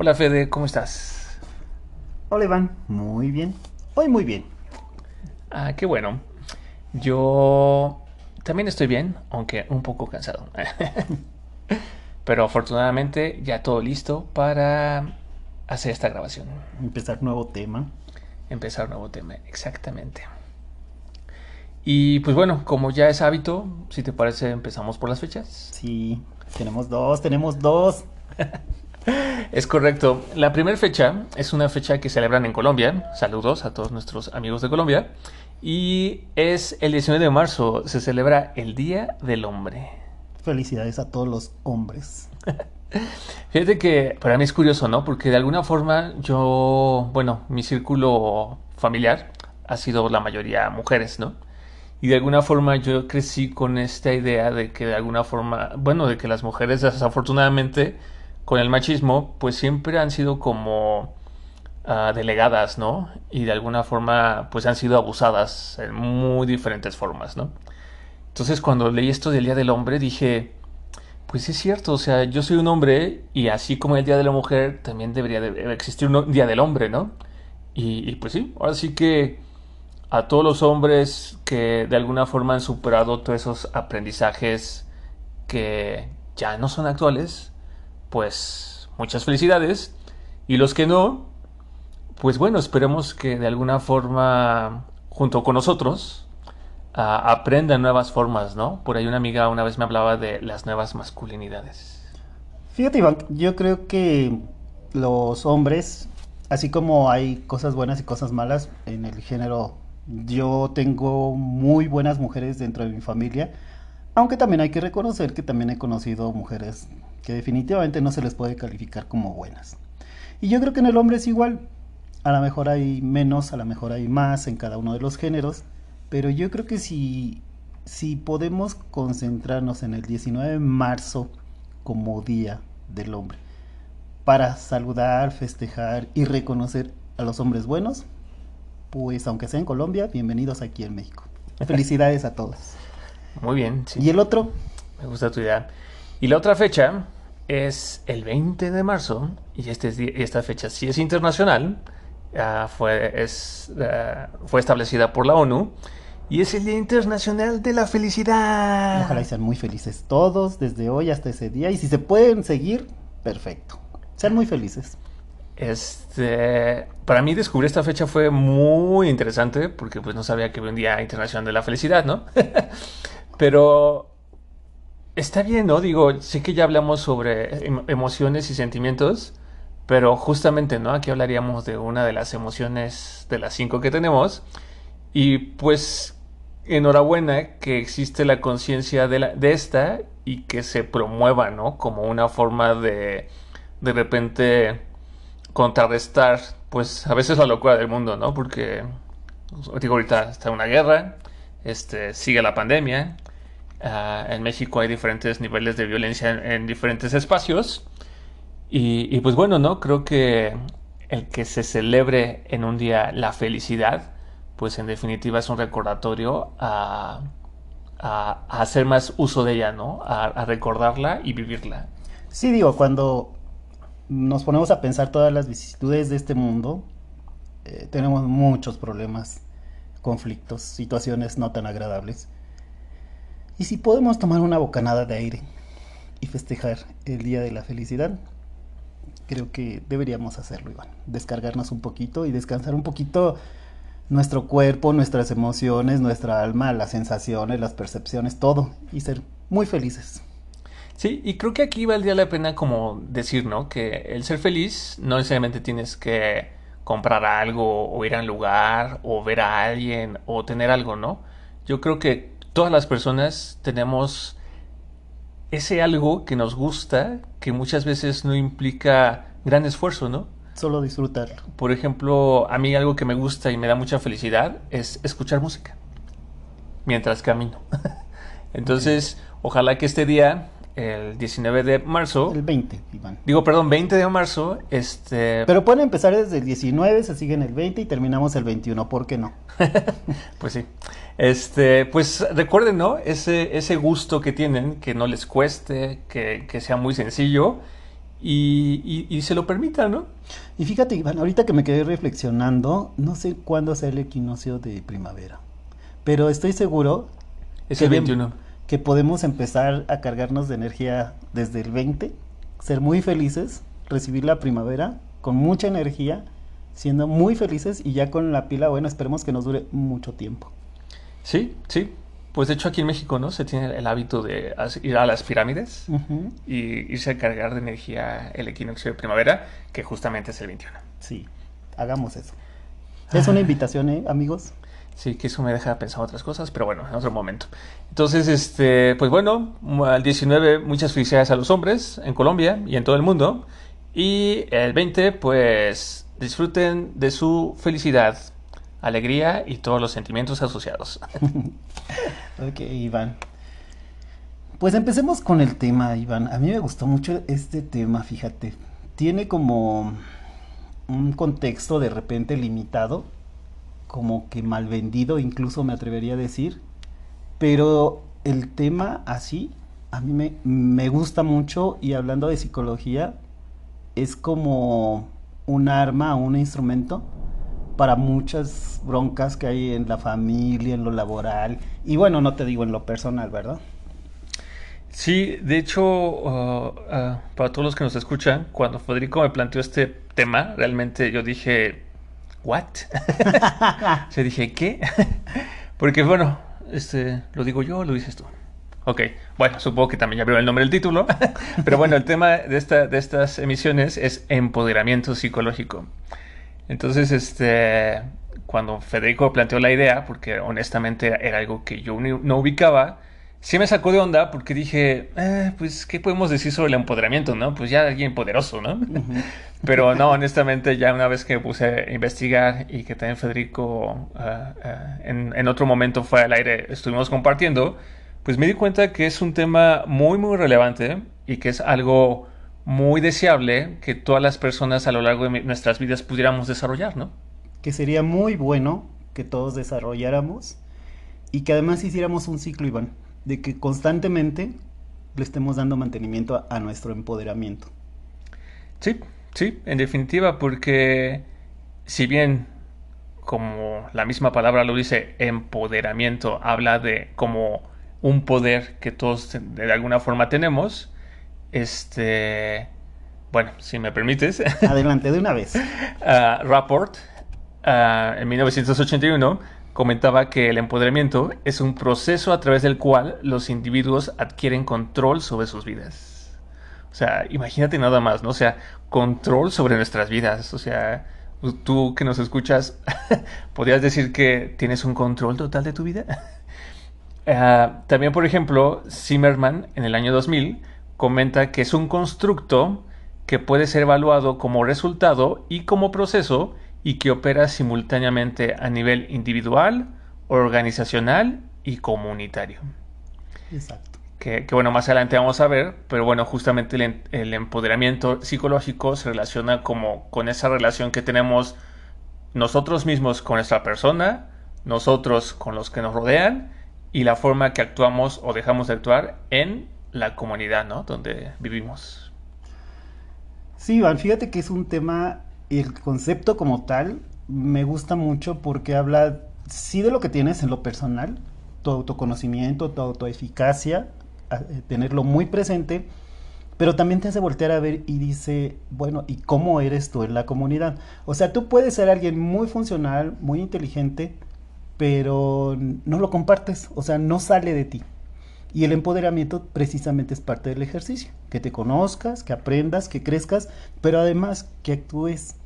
Hola Fede, ¿cómo estás? Hola Iván, muy bien. Hoy muy bien. Ah, qué bueno. Yo también estoy bien, aunque un poco cansado. Pero afortunadamente ya todo listo para hacer esta grabación. Empezar nuevo tema. Empezar nuevo tema, exactamente. Y pues bueno, como ya es hábito, si te parece, empezamos por las fechas. Sí, tenemos dos, tenemos dos. Es correcto. La primera fecha es una fecha que celebran en Colombia. Saludos a todos nuestros amigos de Colombia. Y es el 19 de marzo. Se celebra el Día del Hombre. Felicidades a todos los hombres. Fíjate que para mí es curioso, ¿no? Porque de alguna forma yo, bueno, mi círculo familiar ha sido la mayoría mujeres, ¿no? Y de alguna forma yo crecí con esta idea de que de alguna forma, bueno, de que las mujeres desafortunadamente con el machismo, pues siempre han sido como uh, delegadas, ¿no? Y de alguna forma, pues han sido abusadas en muy diferentes formas, ¿no? Entonces, cuando leí esto del Día del Hombre, dije, pues es cierto, o sea, yo soy un hombre y así como el Día de la Mujer, también debería de existir un Día del Hombre, ¿no? Y, y pues sí, ahora sí que a todos los hombres que de alguna forma han superado todos esos aprendizajes que ya no son actuales, pues muchas felicidades. Y los que no, pues bueno, esperemos que de alguna forma, junto con nosotros, uh, aprendan nuevas formas, ¿no? Por ahí una amiga una vez me hablaba de las nuevas masculinidades. Fíjate, Iván, yo creo que los hombres, así como hay cosas buenas y cosas malas en el género, yo tengo muy buenas mujeres dentro de mi familia, aunque también hay que reconocer que también he conocido mujeres que definitivamente no se les puede calificar como buenas. Y yo creo que en el hombre es igual. A lo mejor hay menos, a lo mejor hay más en cada uno de los géneros, pero yo creo que si, si podemos concentrarnos en el 19 de marzo como Día del Hombre, para saludar, festejar y reconocer a los hombres buenos, pues aunque sea en Colombia, bienvenidos aquí en México. Felicidades a todos. Muy bien. Sí. ¿Y el otro? Me gusta tu idea. Y la otra fecha es el 20 de marzo, y este, esta fecha sí es internacional, uh, fue, es, uh, fue establecida por la ONU, y es el Día Internacional de la Felicidad. Ojalá y sean muy felices todos desde hoy hasta ese día, y si se pueden seguir, perfecto. Sean muy felices. Este, para mí descubrir esta fecha fue muy interesante porque pues no sabía que había un Día Internacional de la Felicidad, ¿no? Pero está bien, ¿no? Digo, sé que ya hablamos sobre emociones y sentimientos, pero justamente, ¿no? Aquí hablaríamos de una de las emociones de las cinco que tenemos. Y pues, enhorabuena que existe la conciencia de, de esta y que se promueva, ¿no? Como una forma de, de repente, contrarrestar, pues, a veces la locura del mundo, ¿no? Porque, digo, ahorita está una guerra, este, sigue la pandemia, Uh, en México hay diferentes niveles de violencia en, en diferentes espacios. Y, pues bueno, ¿no? Creo que el que se celebre en un día la felicidad, pues en definitiva es un recordatorio a, a, hacer más uso de ella, ¿no? A, a, recordarla y vivirla. Sí, digo, cuando nos ponemos a pensar todas las vicisitudes de este mundo, eh, tenemos muchos problemas, conflictos, situaciones no tan agradables. Y si podemos tomar una bocanada de aire y festejar el Día de la Felicidad, creo que deberíamos hacerlo, Iván. Descargarnos un poquito y descansar un poquito nuestro cuerpo, nuestras emociones, nuestra alma, las sensaciones, las percepciones, todo, y ser muy felices. Sí, y creo que aquí valdría la pena como decir, ¿no? Que el ser feliz no necesariamente tienes que comprar algo o ir a un lugar o ver a alguien o tener algo, ¿no? Yo creo que todas las personas tenemos ese algo que nos gusta, que muchas veces no implica gran esfuerzo, ¿no? solo disfrutarlo. Por ejemplo, a mí algo que me gusta y me da mucha felicidad es escuchar música mientras camino. Entonces, ojalá que este día, el 19 de marzo, El 20, Iván. digo, perdón, 20 de marzo, este, Pero pueden empezar desde el 19, se siguen el 20 y terminamos el 21, ¿por qué no? pues sí, este, pues recuerden, ¿no? Ese, ese gusto que tienen, que no les cueste, que, que sea muy sencillo y, y- y se lo permitan, ¿no? Y fíjate, Iván, ahorita que me quedé reflexionando, no sé cuándo sea el equinoccio de primavera, pero estoy seguro Es que el bien- 21. Que podemos empezar a cargarnos de energía desde el 20, ser muy felices, recibir la primavera con mucha energía, siendo muy felices y ya con la pila, bueno, esperemos que nos dure mucho tiempo. Sí, sí. Pues de hecho aquí en México, ¿no? Se tiene el hábito de ir a las pirámides y irse a cargar de energía el equinoccio de primavera, que justamente es el 21. Sí, hagamos eso. Es una invitación, ¿eh, amigos? Sí, que eso me deja pensar otras cosas, pero bueno, en otro momento. Entonces, este, pues bueno, al 19 muchas felicidades a los hombres en Colombia y en todo el mundo. Y el 20, pues disfruten de su felicidad, alegría y todos los sentimientos asociados. Ok, Iván. Pues empecemos con el tema, Iván. A mí me gustó mucho este tema, fíjate. Tiene como un contexto de repente limitado, como que mal vendido, incluso me atrevería a decir. Pero el tema así, a mí me, me gusta mucho y hablando de psicología, es como un arma, un instrumento para muchas broncas que hay en la familia, en lo laboral y bueno, no te digo en lo personal, ¿verdad? Sí, de hecho, uh, uh, para todos los que nos escuchan, cuando Federico me planteó este tema, realmente yo dije, ¿what? o sea, dije, ¿qué? Porque bueno, este, lo digo yo o lo dices tú. Ok, bueno, supongo que también ya veo el nombre del título, pero bueno, el tema de, esta, de estas emisiones es empoderamiento psicológico. Entonces, este, cuando Federico planteó la idea, porque honestamente era algo que yo no ubicaba, sí me sacó de onda porque dije, eh, pues, ¿qué podemos decir sobre el empoderamiento, no? Pues ya alguien poderoso, ¿no? Pero no, honestamente, ya una vez que me puse a investigar y que también Federico ah, ah, en, en otro momento fue al aire, estuvimos compartiendo, pues me di cuenta que es un tema muy, muy relevante y que es algo muy deseable que todas las personas a lo largo de nuestras vidas pudiéramos desarrollar, ¿no? Que sería muy bueno que todos desarrolláramos y que además hiciéramos un ciclo, Iván, de que constantemente le estemos dando mantenimiento a, a nuestro empoderamiento. Sí, sí, en definitiva, porque si bien, como la misma palabra lo dice, empoderamiento habla de como un poder que todos de de alguna forma tenemos, este, bueno, si me permites, Adelante, de una vez. ah, Rapport ah, en 1981 comentaba que el empoderamiento es un proceso a través del cual los individuos adquieren control sobre sus vidas. O sea, imagínate nada más, ¿no? O sea, control sobre nuestras vidas. O sea, tú que nos escuchas, ¿podrías decir que tienes un control total de tu vida? Ah, también, por ejemplo, Zimmerman en el año 2000 comenta que es un constructo que puede ser evaluado como resultado y como proceso y que opera simultáneamente a nivel individual, organizacional y comunitario. Exacto. Que, que, bueno, más adelante vamos a ver, pero bueno, justamente el, el empoderamiento psicológico se relaciona como con esa relación que tenemos nosotros mismos con nuestra persona, nosotros con los que nos rodean y la forma que actuamos o dejamos de actuar en la comunidad, ¿no? Donde vivimos. Sí, Iván, fíjate que es un tema, el concepto como tal, me gusta mucho porque habla, sí, de lo que tienes en lo personal, tu autoconocimiento, tu autoeficacia, eh, tenerlo muy presente, pero también te hace voltear a ver y dice, bueno, ¿y cómo eres tú en la comunidad? O sea, tú puedes ser alguien muy funcional, muy inteligente, pero no lo compartes, o sea, no sale de ti. Y el empoderamiento precisamente es parte del ejercicio, que te conozcas, que aprendas, que crezcas, pero además que actúes.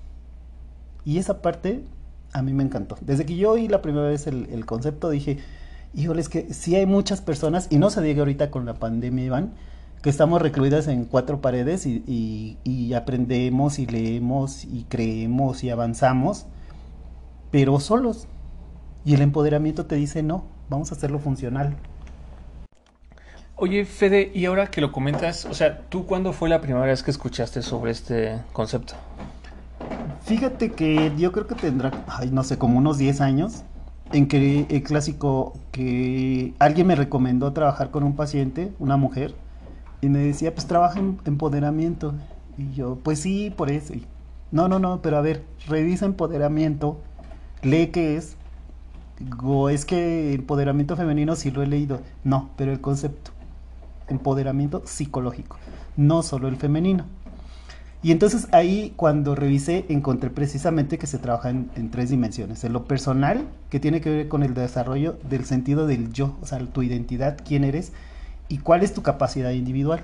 Y esa parte a mí me encantó. Desde que yo oí la primera vez el, concepto dije, híjole, es que sí hay muchas personas, y no se diga ahorita con la pandemia, Iván, que estamos recluidas en cuatro paredes y, y, aprendemos y leemos y creemos y avanzamos, pero solos. Y el empoderamiento te dice, no, vamos a hacerlo funcional. Oye, Fede, y ahora que lo comentas, o sea, ¿tú cuándo fue la primera vez que escuchaste sobre este concepto? Fíjate que yo creo que tendrá, ay, no sé, como unos 10 años, en que el clásico que alguien me recomendó trabajar con un paciente, una mujer, y me decía, pues trabaja en empoderamiento. Y yo, pues sí, por eso. no, no, no, pero a ver, revisa empoderamiento, lee qué es. Digo, es que empoderamiento femenino sí lo he leído. No, pero el concepto. Empoderamiento psicológico, no solo el femenino. Y entonces ahí cuando revisé encontré precisamente que se trabaja en, en, tres dimensiones. En lo personal, que tiene que ver con el desarrollo del sentido del yo, o sea, tu identidad, quién eres, y cuál es tu capacidad individual.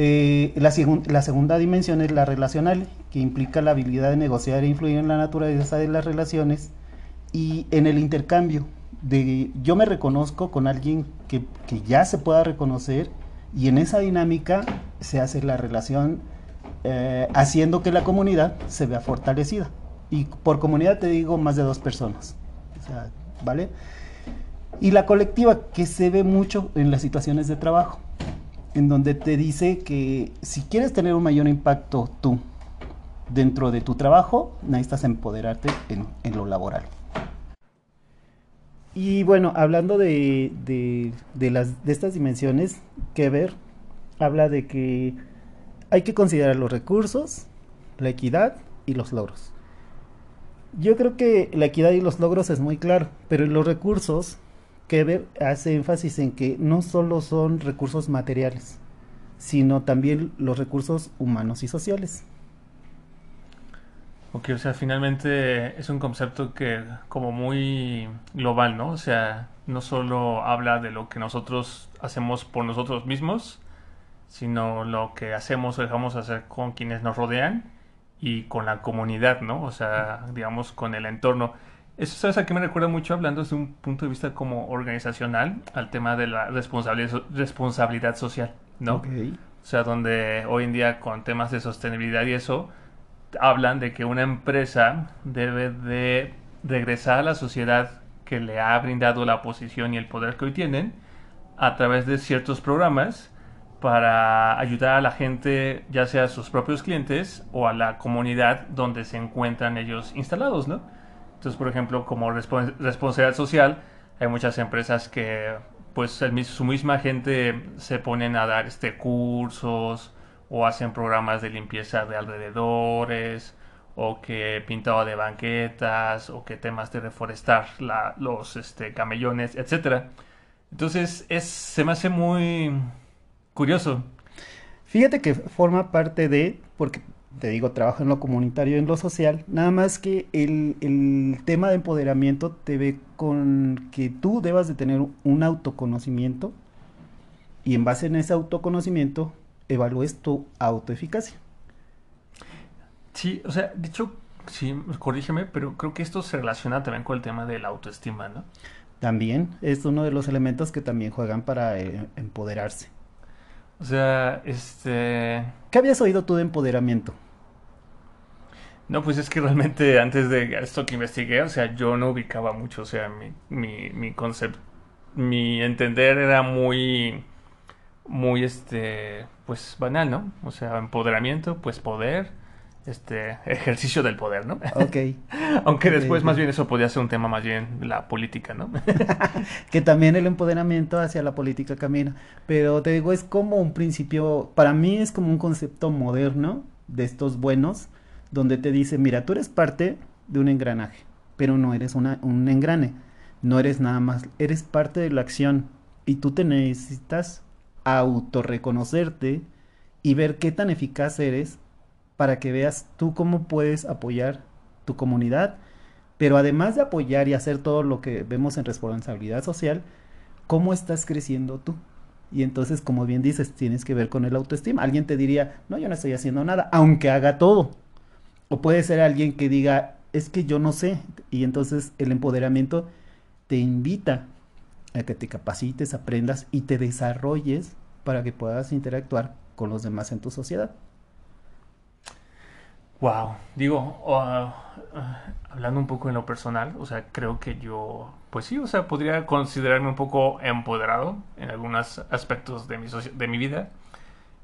Eh, la, la, segunda dimensión es la relacional, que implica la habilidad de negociar e influir en la naturaleza de las relaciones y en el intercambio. De, yo me reconozco con alguien que, que ya se pueda reconocer y en esa dinámica se hace la relación eh, haciendo que la comunidad se vea fortalecida. Y por comunidad te digo más de dos personas. ¿Vale? Y la colectiva, que se ve mucho en las situaciones de trabajo, en donde te dice que si quieres tener un mayor impacto tú dentro de tu trabajo, necesitas empoderarte en, lo laboral. Y bueno, hablando de, de, las, de estas dimensiones, que ver, habla de que hay que considerar los recursos, la equidad y los logros. Yo creo que la equidad y los logros es muy claro, pero los recursos que hace énfasis en que no solo son recursos materiales, sino también los recursos humanos y sociales. Ok, o sea, finalmente es un concepto que como muy global, ¿no? O sea, no solo habla de lo que nosotros hacemos por nosotros mismos, sino lo que hacemos o dejamos hacer con quienes nos rodean y con la comunidad, ¿no? O sea, digamos, con el entorno. Eso, ¿sabes a qué me recuerda mucho hablando desde un punto de vista como organizacional al tema de la responsabilidad, responsabilidad social, ¿no? O sea, donde hoy en día con temas de sostenibilidad y eso, hablan de que una empresa debe de regresar a la sociedad que le ha brindado la posición y el poder que hoy tienen a través de ciertos programas para ayudar a la gente, ya sea a sus propios clientes o a la comunidad donde se encuentran ellos instalados, ¿no? Entonces, por ejemplo, como responsabilidad social, hay muchas empresas que, pues, su misma gente se ponen a dar este cursos o hacen programas de limpieza de alrededores o que pintado de banquetas o que temas de reforestar los este, camellones, etcétera. Entonces, es, se me hace muy curioso. Fíjate que forma parte de, porque te digo, trabajo en lo comunitario en lo social, nada más que el, tema de empoderamiento te ve con que tú debas de tener un autoconocimiento y en base en ese autoconocimiento evalúes tu autoeficacia. Sí, o sea, de hecho, sí, corrígeme, pero creo que esto se relaciona también con el tema de la autoestima, ¿no? También es uno de los elementos que también juegan para eh, empoderarse. O sea, este... ¿Qué habías oído tú de empoderamiento? No, pues es que realmente antes de esto que investigué, o sea, yo no ubicaba mucho, o sea, mi, mi, mi concepto, mi entender era muy, muy, este, pues banal, ¿no? O sea, empoderamiento, pues poder, este, ejercicio del poder, ¿no? Ok. Aunque después más bien eso podía ser un tema más bien la política, ¿no? que también el empoderamiento hacia la política camina, pero te digo, es como un principio, para mí es como un concepto moderno de estos buenos, donde te dice, mira, tú eres parte de un engranaje, pero no eres una, un engrane, no eres nada más, eres parte de la acción y tú te necesitas autorreconocerte y ver qué tan eficaz eres para que veas tú cómo puedes apoyar tu comunidad, pero además de apoyar y hacer todo lo que vemos en responsabilidad social, cómo estás creciendo tú. Y entonces, como bien dices, tienes que ver con el autoestima. Alguien te diría, no, yo no estoy haciendo nada, aunque haga todo. O puede ser alguien que diga, es que yo no sé. Y entonces el empoderamiento te invita a que te capacites, aprendas y te desarrolles para que puedas interactuar con los demás en tu sociedad. Wow, digo, uh, hablando un poco en lo personal, o sea, creo que yo, pues sí, o sea, podría considerarme un poco empoderado en algunos aspectos de mi, de mi vida,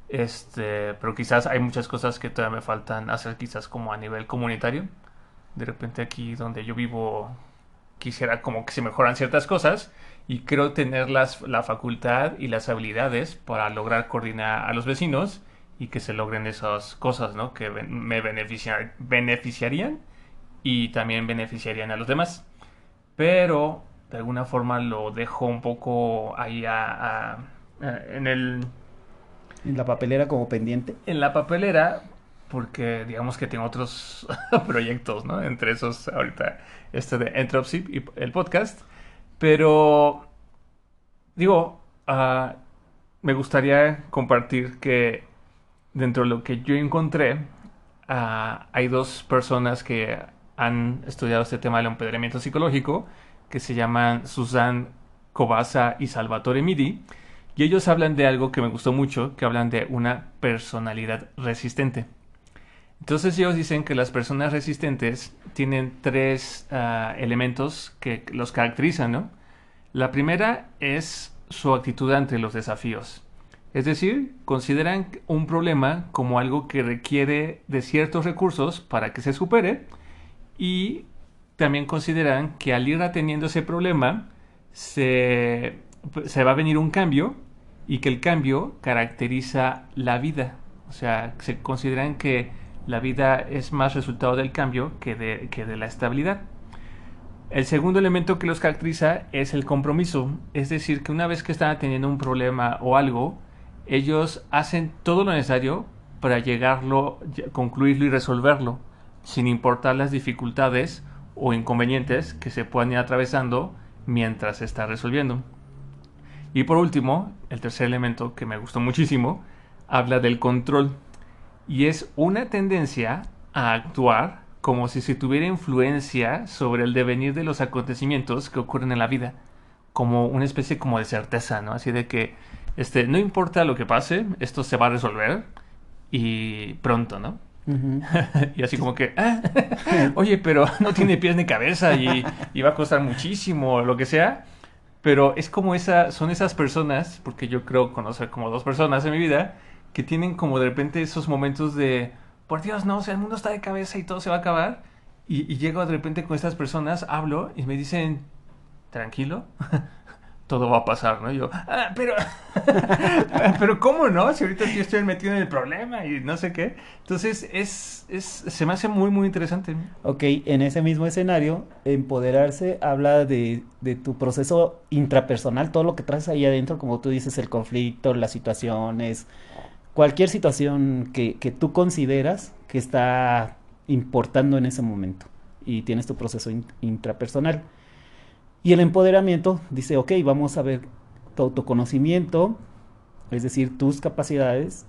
este, pero quizás hay muchas cosas que todavía me faltan hacer, quizás como a nivel comunitario. De repente aquí donde yo vivo quisiera como que se mejoran ciertas cosas y creo tener las, la facultad y las habilidades para lograr coordinar a los vecinos y que se logren esas cosas, ¿no? Que me beneficiarían y también beneficiarían a los demás. Pero de alguna forma lo dejo un poco ahí en el... En la papelera como pendiente. En la papelera, porque digamos que tengo otros proyectos, ¿no? Entre esos ahorita este de Entropy y el podcast. Pero digo, uh, me gustaría compartir que dentro de lo que yo encontré, uh, hay dos personas que han estudiado este tema del empoderamiento psicológico, que se llaman Susan Cobasa y Salvatore Midi. Y ellos hablan de algo que me gustó mucho, que hablan de una personalidad resistente. Entonces ellos dicen que las personas resistentes tienen tres uh, elementos que los caracterizan, ¿no? La primera es su actitud ante los desafíos. Es decir, consideran un problema como algo que requiere de ciertos recursos para que se supere y también consideran que al ir atendiendo ese problema se, va a venir un cambio y que el cambio caracteriza la vida. O sea, se consideran que la vida es más resultado del cambio que de, que de la estabilidad. El segundo elemento que los caracteriza es el compromiso, es decir, que una vez que están teniendo un problema o algo, ellos hacen todo lo necesario para llegarlo, concluirlo y resolverlo, sin importar las dificultades o inconvenientes que se puedan ir atravesando mientras se está resolviendo. Y por último, el tercer elemento que me gustó muchísimo, habla del control. Y es una tendencia a actuar como si se tuviera influencia sobre el devenir de los acontecimientos que ocurren en la vida, como una especie como de certeza, ¿no? Así de que este, no importa lo que pase, esto se va a resolver y pronto, ¿no? y así como que, ah, oye, pero no tiene pies ni cabeza y, y, va a costar muchísimo, lo que sea. Pero es como esa, son esas personas, porque yo creo conocer como dos personas en mi vida, que tienen como de repente esos momentos de, por Dios, no, o sea, el mundo está de cabeza y todo se va a acabar. Y, y llego de repente con estas personas, hablo y me dicen, tranquilo, todo va a pasar, ¿no? Yo, ah, pero, pero ¿cómo no? Si ahorita yo estoy metido en el problema y no sé qué. Entonces, es, es, se me hace muy, muy interesante. Ok, en ese mismo escenario, empoderarse habla de, de tu proceso intrapersonal, todo lo que traes ahí adentro, como tú dices, el conflicto, las situaciones, cualquier situación que, que tú consideras que está importando en ese momento y tienes tu proceso intrapersonal. Y el empoderamiento dice, ok, vamos a ver tu autoconocimiento, es decir, tus capacidades,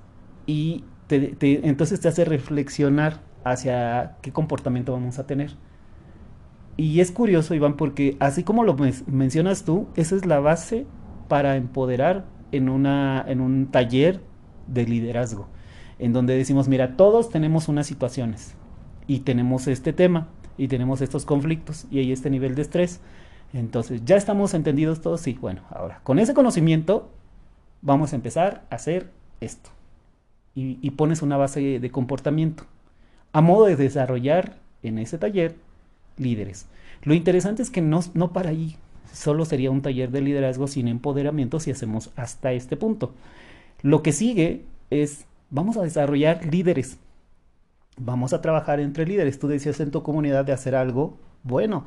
y entonces te hace reflexionar hacia qué comportamiento vamos a tener. Y es curioso, Iván, porque así como lo mencionas tú, esa es la base para empoderar en, una, en un taller de liderazgo, en donde decimos, mira, todos tenemos unas situaciones y tenemos este tema y tenemos estos conflictos y hay este nivel de estrés. Entonces, ¿ya estamos entendidos todos? Sí, bueno, ahora, con ese conocimiento vamos a empezar a hacer esto. Y, pones una base de comportamiento a modo de desarrollar en ese taller líderes. Lo interesante es que no, no para ahí, solo sería un taller de liderazgo sin empoderamiento si hacemos hasta este punto. Lo que sigue es, vamos a desarrollar líderes. Vamos a trabajar entre líderes. Tú decías en tu comunidad de hacer algo bueno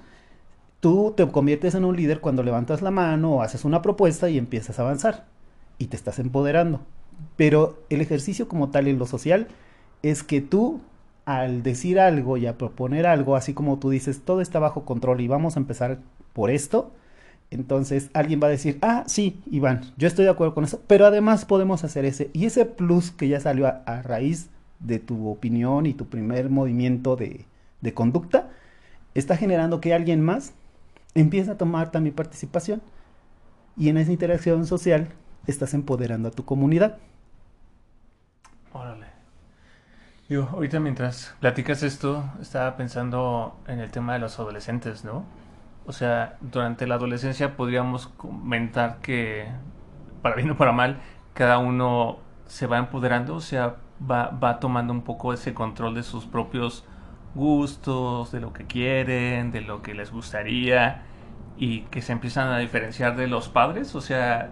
Tú te conviertes en un líder cuando levantas la mano o haces una propuesta y empiezas a avanzar y te estás empoderando. Pero el ejercicio como tal en lo social es que tú al decir algo y a proponer algo, así como tú dices, todo está bajo control y vamos a empezar por esto, entonces alguien va a decir, ah, sí, Iván, yo estoy de acuerdo con eso, pero además podemos hacer ese, y ese plus que ya salió a, raíz de tu opinión y tu primer movimiento de, de conducta, está generando que alguien más empieza a tomar también participación. Y en esa interacción social estás empoderando a tu comunidad. Órale. Digo, ahorita mientras platicas esto, estaba pensando en el tema de los adolescentes, ¿no? O sea, durante la adolescencia podríamos comentar que, para bien o para mal, cada uno se va empoderando, o sea, va, va tomando un poco ese control de sus propios gustos, de lo que quieren, de lo que les gustaría, y que se empiezan a diferenciar de los padres, o sea,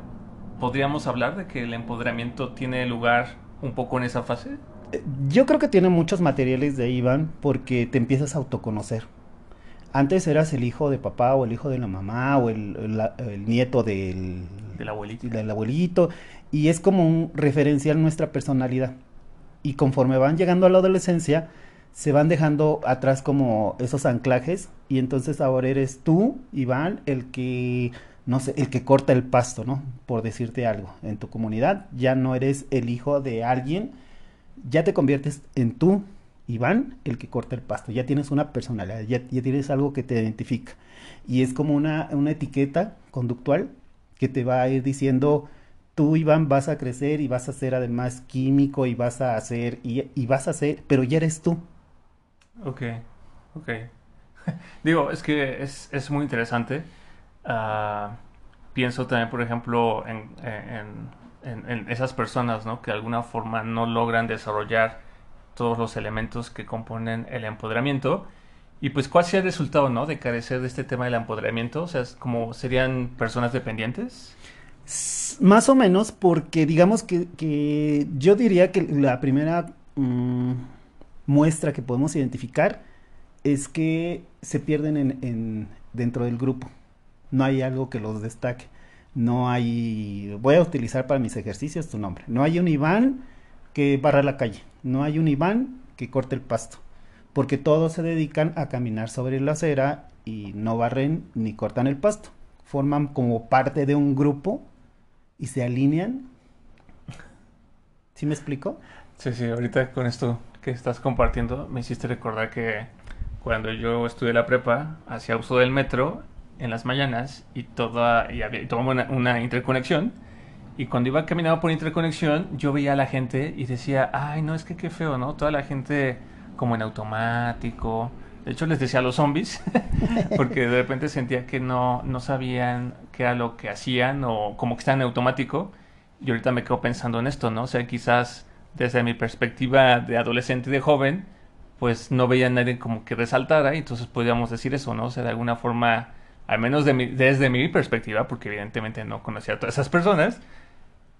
podríamos hablar de que el empoderamiento tiene lugar un poco en esa fase. Eh, yo creo que tiene muchos materiales de Iván porque te empiezas a autoconocer. Antes eras el hijo de papá o el hijo de la mamá o el, el, nieto del, del, abuelito. del abuelito y es como un referencial nuestra personalidad. Y conforme van llegando a la adolescencia, se van dejando atrás como esos anclajes y entonces ahora eres tú, Iván, el que no sé, el que corta el pasto, ¿no? Por decirte algo, en tu comunidad ya no eres el hijo de alguien, ya te conviertes en tú, Iván, el que corta el pasto, ya tienes una personalidad, ya, tienes algo que te identifica. Y es como una, una etiqueta conductual que te va a ir diciendo, tú, Iván, vas a crecer y vas a ser además químico y vas a hacer, y, y vas a ser, pero ya eres tú. Ok, ok. Digo, es que es, es muy interesante Ah, pienso también, por ejemplo, en, esas personas ¿no? que de alguna forma no logran desarrollar todos los elementos que componen el empoderamiento. Y pues, ¿cuál sería el resultado ¿no? de carecer de este tema del empoderamiento? O sea, como serían personas dependientes. Más o menos, porque digamos que, yo diría que la primera mm, muestra que podemos identificar es que se pierden en, dentro del grupo no hay algo que los destaque. No hay, voy a utilizar para mis ejercicios tu nombre. No hay un Iván que barra la calle. No hay un Iván que corte el pasto. Porque todos se dedican a caminar sobre la acera y no barren ni cortan el pasto. Forman como parte de un grupo y se alinean. ¿Sí me explico? Sí, sí, ahorita con esto que estás compartiendo me hiciste recordar que cuando yo estudié la prepa hacía uso del metro en las mañanas y toda y, había, una, interconexión. Y cuando iba caminando por interconexión, yo veía a la gente y decía, ay, no, es que qué feo, ¿no? Toda la gente como en automático. De hecho, les decía a los zombies, porque de repente sentía que no, no sabían qué era lo que hacían o como que estaban en automático. Y ahorita me quedo pensando en esto, ¿no? O sea, quizás desde mi perspectiva de adolescente y de joven, pues no veía a nadie como que resaltara y entonces podríamos decir eso, ¿no? O sea, de alguna forma al menos desde mi perspectiva, porque evidentemente no conocía a todas esas personas,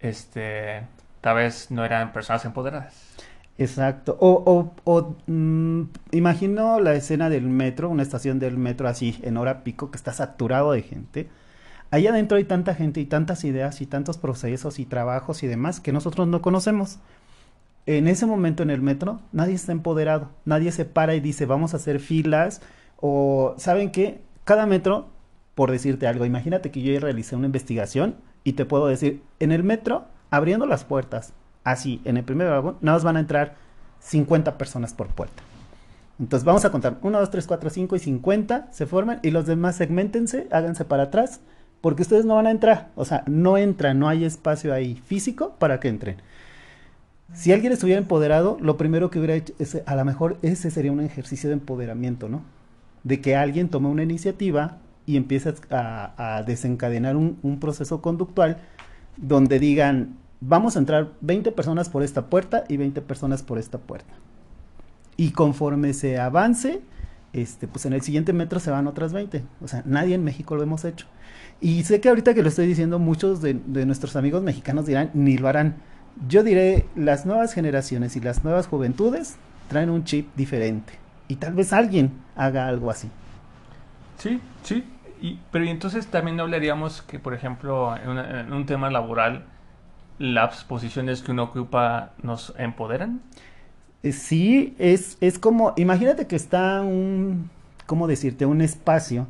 este, tal vez no eran personas empoderadas. Exacto. O, o, mm, imagino la escena del metro, una estación del metro así en hora pico que está saturado de gente. Allá adentro hay tanta gente y tantas ideas y tantos procesos y trabajos y demás que nosotros no conocemos. En ese momento en el metro nadie está empoderado, nadie se para y dice vamos a hacer filas o saben qué, cada metro por decirte algo, imagínate que yo ya realicé una investigación y te puedo decir, en el metro, abriendo las puertas, así, en el primer vagón, nada más van a entrar 50 personas por puerta. Entonces vamos a contar 1, 2, 3, 4, 5 y 50 se forman y los demás segmentense, háganse para atrás, porque ustedes no van a entrar. O sea, no entran, no hay espacio ahí físico para que entren. Si alguien estuviera empoderado, lo primero que hubiera hecho, es, a lo mejor ese sería un ejercicio de empoderamiento, ¿no? De que alguien tome una iniciativa, y empiezas a, desencadenar un, proceso conductual donde digan, vamos a entrar 20 personas por esta puerta y 20 personas por esta puerta. Y conforme se avance, este, pues en el siguiente metro se van otras 20. O sea, nadie en México lo hemos hecho. Y sé que ahorita que lo estoy diciendo, muchos de, de nuestros amigos mexicanos dirán, ni lo harán. Yo diré, las nuevas generaciones y las nuevas juventudes traen un chip diferente. Y tal vez alguien haga algo así. Sí, sí, pero entonces también hablaríamos que, por ejemplo, en, un tema laboral, las posiciones que uno ocupa nos empoderan. Eh, sí, es, es como, imagínate que está un, ¿cómo decirte? Un espacio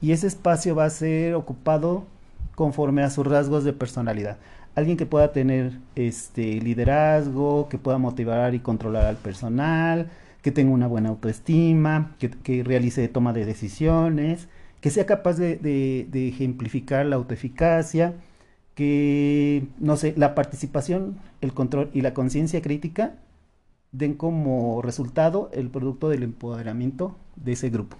y ese espacio va a ser ocupado conforme a sus rasgos de personalidad. Alguien que pueda tener este liderazgo, que pueda motivar y controlar al personal, que tenga una buena autoestima, que, que realice toma de decisiones, que sea capaz de, ejemplificar la autoeficacia, que, no sé, la participación, el control y la conciencia crítica den como resultado el producto del empoderamiento de ese grupo.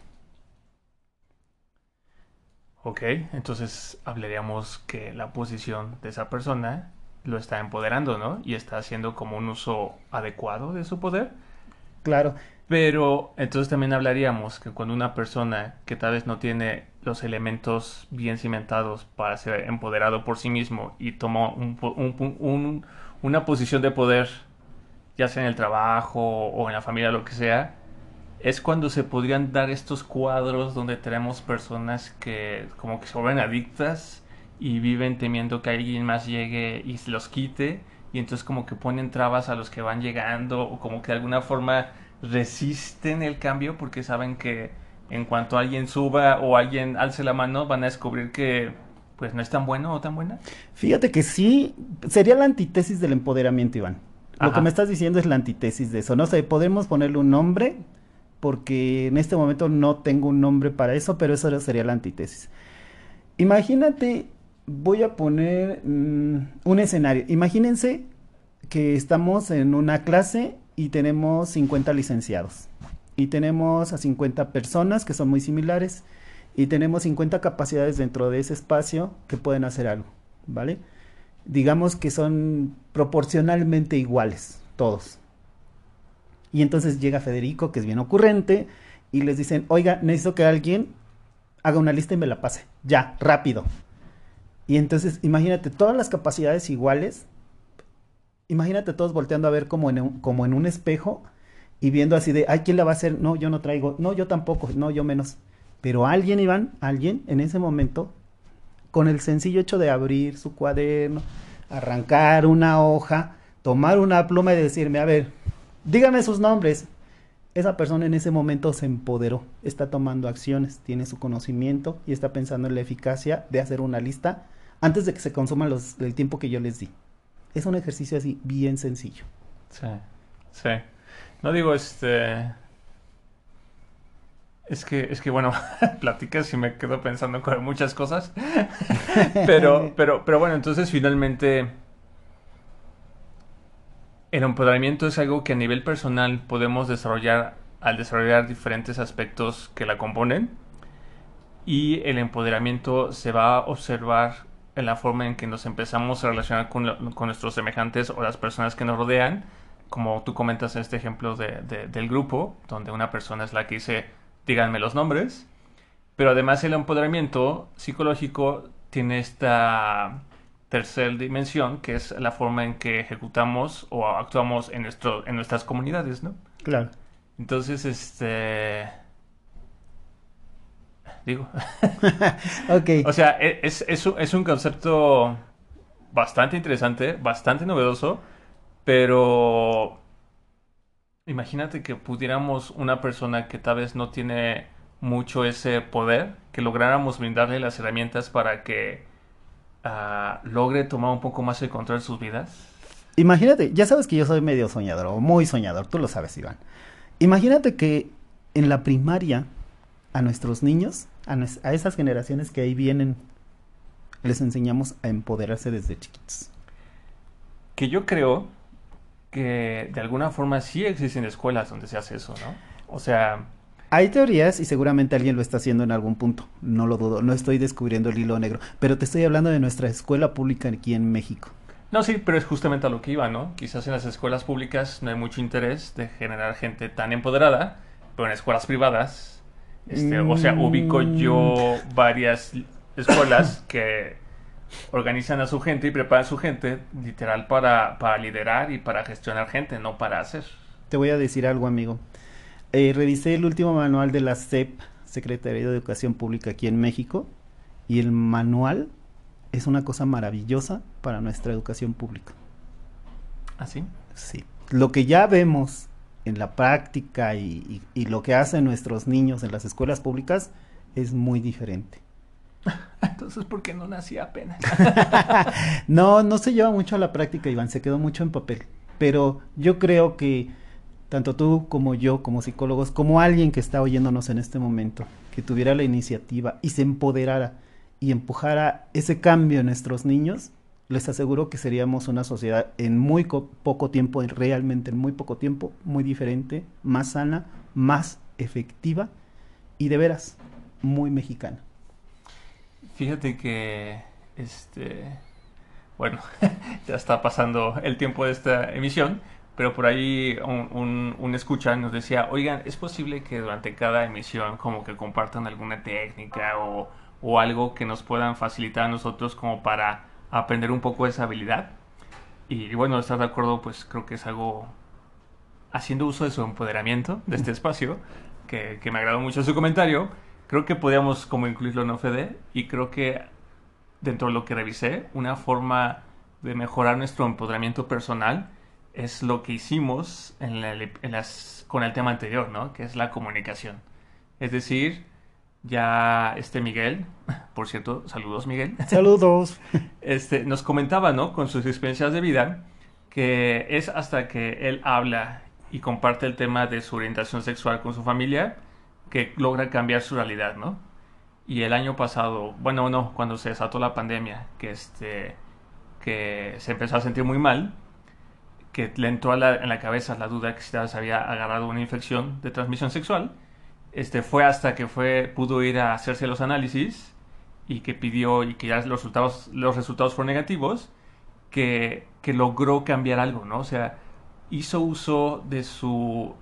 Ok, entonces hablaríamos que la posición de esa persona lo está empoderando, ¿no? Y está haciendo como un uso adecuado de su poder. Claro. Pero entonces también hablaríamos que cuando una persona que tal vez no tiene los elementos bien cimentados para ser empoderado por sí mismo y toma una posición de poder, ya sea en el trabajo o en la familia, lo que sea, es cuando se podrían dar estos cuadros donde tenemos personas que como que se vuelven adictas y viven temiendo que alguien más llegue y se los quite y entonces como que ponen trabas a los que van llegando o como que de alguna forma resisten el cambio porque saben que en cuanto alguien suba o alguien alce la mano van a descubrir que pues no es tan bueno o tan buena. Fíjate que sí, sería la antítesis del empoderamiento, Iván. Lo que me estás diciendo es la antítesis de eso. No sé, podemos ponerle un nombre, porque en este momento no tengo un nombre para eso, pero eso sería la antítesis. Imagínate, voy a poner mm, un escenario. Imagínense que estamos en una clase y tenemos 50 licenciados. Y tenemos a 50 personas que son muy similares. Y tenemos 50 capacidades dentro de ese espacio que pueden hacer algo. ¿Vale? Digamos que son proporcionalmente iguales, todos. Y entonces llega Federico, que es bien ocurrente, y les dicen, oiga, necesito que alguien haga una lista y me la pase. Ya, rápido. Y entonces, imagínate, todas las capacidades iguales, imagínate todos volteando a ver como en un, como en un espejo y viendo así de, ay, ¿quién la va a hacer? No, yo no traigo, no, yo tampoco, no, yo menos. Pero alguien, Iván, alguien en ese momento, con el sencillo hecho de abrir su cuaderno, arrancar una hoja, tomar una pluma y decirme, a ver, dígame sus nombres. Esa persona en ese momento se empoderó, está tomando acciones, tiene su conocimiento y está pensando en la eficacia de hacer una lista antes de que se consuman los, el tiempo que yo les di. Es un ejercicio así bien sencillo. Sí, sí. No digo este... Es que, es que bueno, platicas y me quedo pensando con muchas cosas. pero, pero, pero bueno, entonces finalmente el empoderamiento es algo que a nivel personal podemos desarrollar al desarrollar diferentes aspectos que la componen y el empoderamiento se va a observar en la forma en que nos empezamos a relacionar con, nuestros semejantes o las personas que nos rodean, como tú comentas en este ejemplo del grupo, donde una persona es la que dice, díganme los nombres, pero además el empoderamiento psicológico tiene esta tercera dimensión, que es la forma en que ejecutamos o actuamos en, nuestro, en nuestras comunidades, ¿no? Claro. Entonces, este... Digo. ok. O sea, e, es, es, un concepto bastante interesante, bastante novedoso, pero imagínate que pudiéramos una persona que tal vez no tiene mucho ese poder, que lográramos brindarle las herramientas para que logre tomar un poco más el control de sus vidas? Imagínate, ya sabes que yo soy medio soñador o muy soñador, tú lo sabes, Iván. Imagínate que en la primaria a nuestros niños, a, a esas generaciones que ahí vienen, les enseñamos a empoderarse desde chiquitos. Que yo creo que de alguna forma sí existen escuelas donde se hace eso, ¿no? O sea, hay teorías y seguramente alguien lo está haciendo en algún punto, no lo dudo, no estoy descubriendo el hilo negro, pero te estoy hablando de nuestra escuela pública aquí en México. No, sí, pero es justamente a lo que iba, ¿no? Quizás en las escuelas públicas no hay mucho interés de generar gente tan empoderada, pero en escuelas privadas, este, o sea, ubico yo mm. varias escuelas que organizan a su gente y preparan a su gente literal para, para liderar y para gestionar gente, no para hacer. Te voy a decir algo, amigo. Eh, revisé el último manual de la SEP, Secretaría de Educación Pública aquí en México, y el manual es una cosa maravillosa para nuestra educación pública. ¿Ah, sí? Sí. Lo que ya vemos en la práctica y, lo que hacen nuestros niños en las escuelas públicas es muy diferente. Entonces, ¿por qué no nací apenas? no, no se lleva mucho a la práctica, Iván, se quedó mucho en papel. Pero yo creo que tanto tú como yo, como psicólogos, como alguien que está oyéndonos en este momento, que tuviera la iniciativa y se empoderara y empujara ese cambio en nuestros niños, les aseguro que seríamos una sociedad en muy poco tiempo, realmente en muy poco tiempo, muy diferente, más sana, más efectiva y de veras muy mexicana. Fíjate que este bueno, ya está pasando el tiempo de esta emisión, pero por ahí un, un, escucha nos decía, oigan, ¿es posible que durante cada emisión como que compartan alguna técnica o, o algo que nos puedan facilitar a nosotros como para aprender un poco esa habilidad? Y bueno, estar de acuerdo, pues creo que es algo haciendo uso de su empoderamiento de este espacio, que, que me agradó mucho su comentario. Creo que podíamos como incluirlo en OFD y creo que dentro de lo que revisé, una forma de mejorar nuestro empoderamiento personal es lo que hicimos en, las, con el tema anterior, ¿no? Que es la comunicación. Es decir, ya este Miguel, por cierto, saludos Miguel. Saludos. Este, nos comentaba, ¿no? Con sus experiencias de vida, que es hasta que él habla y comparte el tema de su orientación sexual con su familia que logra cambiar su realidad, ¿no? Y el año pasado, bueno, no, cuando se desató la pandemia, que, este, que se empezó a sentir muy mal, que le entró en la cabeza la duda que se había agarrado una infección de transmisión sexual, este, fue hasta que fue, pudo ir a hacerse los análisis y que pidió y que ya los resultados, los resultados fueron negativos, que, que logró cambiar algo, ¿no? O sea, hizo uso de su,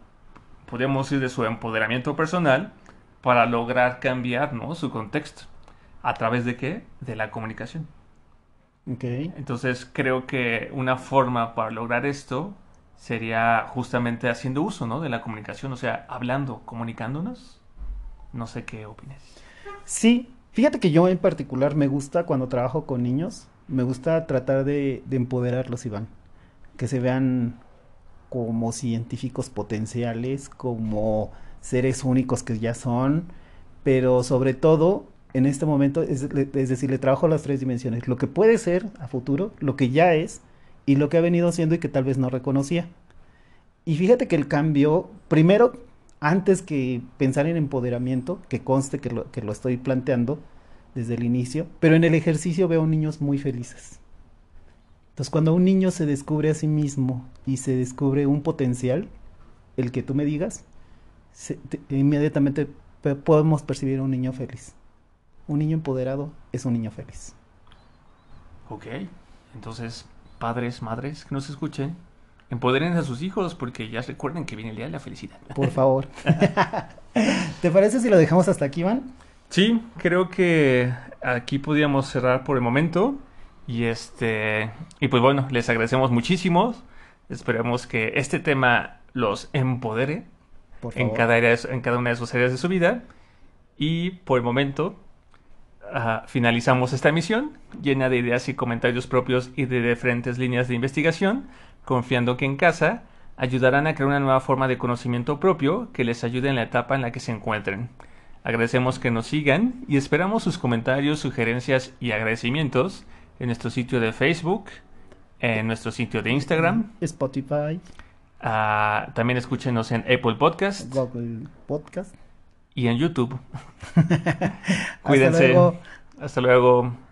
podemos decir, de su empoderamiento personal para lograr cambiar ¿no? su contexto. ¿A través de qué? De la comunicación. Okay. Entonces creo que una forma para lograr esto sería justamente haciendo uso ¿no? de la comunicación, o sea, hablando, comunicándonos. No sé qué opinas. Sí, fíjate que yo en particular me gusta cuando trabajo con niños, me gusta tratar de, de empoderarlos, Iván. Que se vean como científicos potenciales, como seres únicos que ya son, pero sobre todo en este momento, es, decir, le trabajo las tres dimensiones, lo que puede ser a futuro, lo que ya es y lo que ha venido siendo y que tal vez no reconocía. Y fíjate que el cambio, primero, antes que pensar en empoderamiento, que conste que lo, que lo estoy planteando desde el inicio, pero en el ejercicio veo niños muy felices. Entonces, cuando un niño se descubre a sí mismo y se descubre un potencial, el que tú me digas, inmediatamente podemos percibir un niño feliz. Un niño empoderado es un niño feliz. Ok, entonces, padres, madres que nos escuchen, empoderen a sus hijos porque ya recuerden que viene el día de la felicidad. Por favor. ¿Te parece si lo dejamos hasta aquí, Iván? Sí, creo que aquí podríamos cerrar por el momento. Y este, y pues bueno, les agradecemos muchísimo. Esperemos que este tema los empodere en cada, en cada una de sus áreas de su vida. Y por el momento finalizamos esta emisión llena de ideas y comentarios propios y de diferentes líneas de investigación, confiando que en casa ayudarán a crear una nueva forma de conocimiento propio que les ayude en la etapa en la que se encuentren. Agradecemos que nos sigan y esperamos sus comentarios, sugerencias y agradecimientos en nuestro sitio de Facebook, en nuestro sitio de Instagram, Spotify, Uh, también escúchenos en Apple Podcast. Google Podcast. Y en YouTube. Cuídense. Hasta luego. Hasta luego.